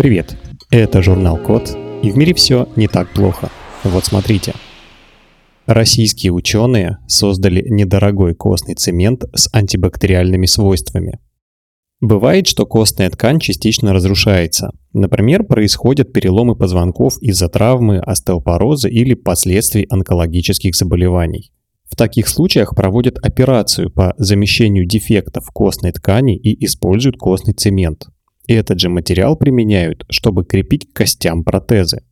Привет, это журнал Код, и в мире все не так плохо. Вот смотрите. Российские ученые создали недорогой костный цемент с антибактериальными свойствами. Бывает, что костная ткань частично разрушается. Например, происходят переломы позвонков из-за травмы, остеопороза или последствий онкологических заболеваний. В таких случаях проводят операцию по замещению дефектов костной ткани и используют костный цемент. Этот же материал применяют, чтобы крепить к костям протезы.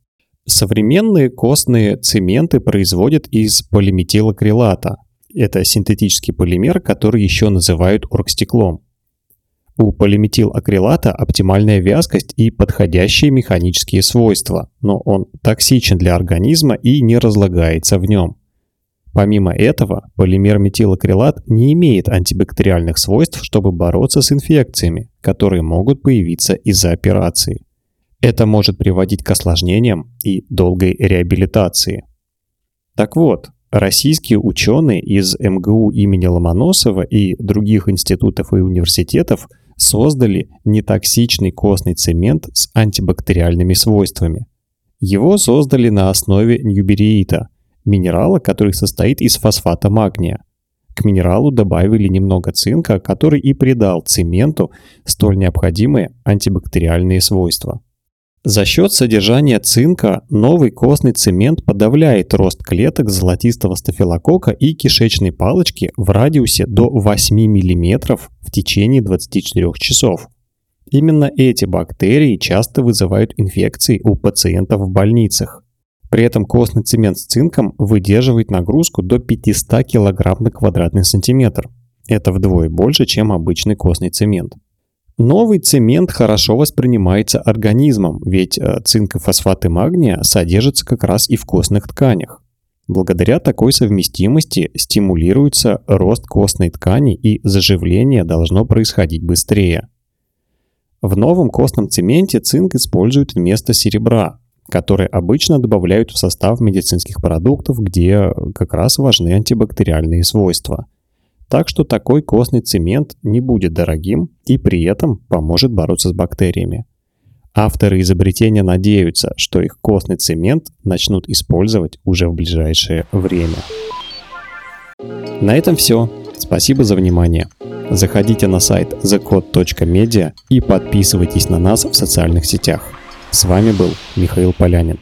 Современные костные цементы производят из полиметилакрилата. Это синтетический полимер, который еще называют оргстеклом. У полиметилакрилата оптимальная вязкость и подходящие механические свойства, но он токсичен для организма и не разлагается в нем. Помимо этого, полимер метилакрилат не имеет антибактериальных свойств, чтобы бороться с инфекциями, которые могут появиться из-за операции. Это может приводить к осложнениям и долгой реабилитации. Так вот, российские ученые из МГУ имени Ломоносова и других институтов и университетов создали нетоксичный костный цемент с антибактериальными свойствами. Его создали на основе ньюбериита – минерала, который состоит из фосфата магния. К минералу добавили немного цинка, который и придал цементу столь необходимые антибактериальные свойства. За счет содержания цинка новый костный цемент подавляет рост клеток золотистого стафилококка и кишечной палочки в радиусе до 8 мм в течение 24 часов. Именно эти бактерии часто вызывают инфекции у пациентов в больницах. При этом костный цемент с цинком выдерживает нагрузку до 500 кг на квадратный сантиметр. Это вдвое больше, чем обычный костный цемент. Новый цемент хорошо воспринимается организмом, ведь э, цинк и фосфаты магния содержатся как раз и в костных тканях. Благодаря такой совместимости стимулируется рост костной ткани и заживление должно происходить быстрее. В новом костном цементе цинк используют вместо серебра, которые обычно добавляют в состав медицинских продуктов, где как раз важны антибактериальные свойства. Так что такой костный цемент не будет дорогим и при этом поможет бороться с бактериями. Авторы изобретения надеются, что их костный цемент начнут использовать уже в ближайшее время. На этом все. Спасибо за внимание. Заходите на сайт thecode.media и подписывайтесь на нас в социальных сетях. С вами был Михаил Полянин.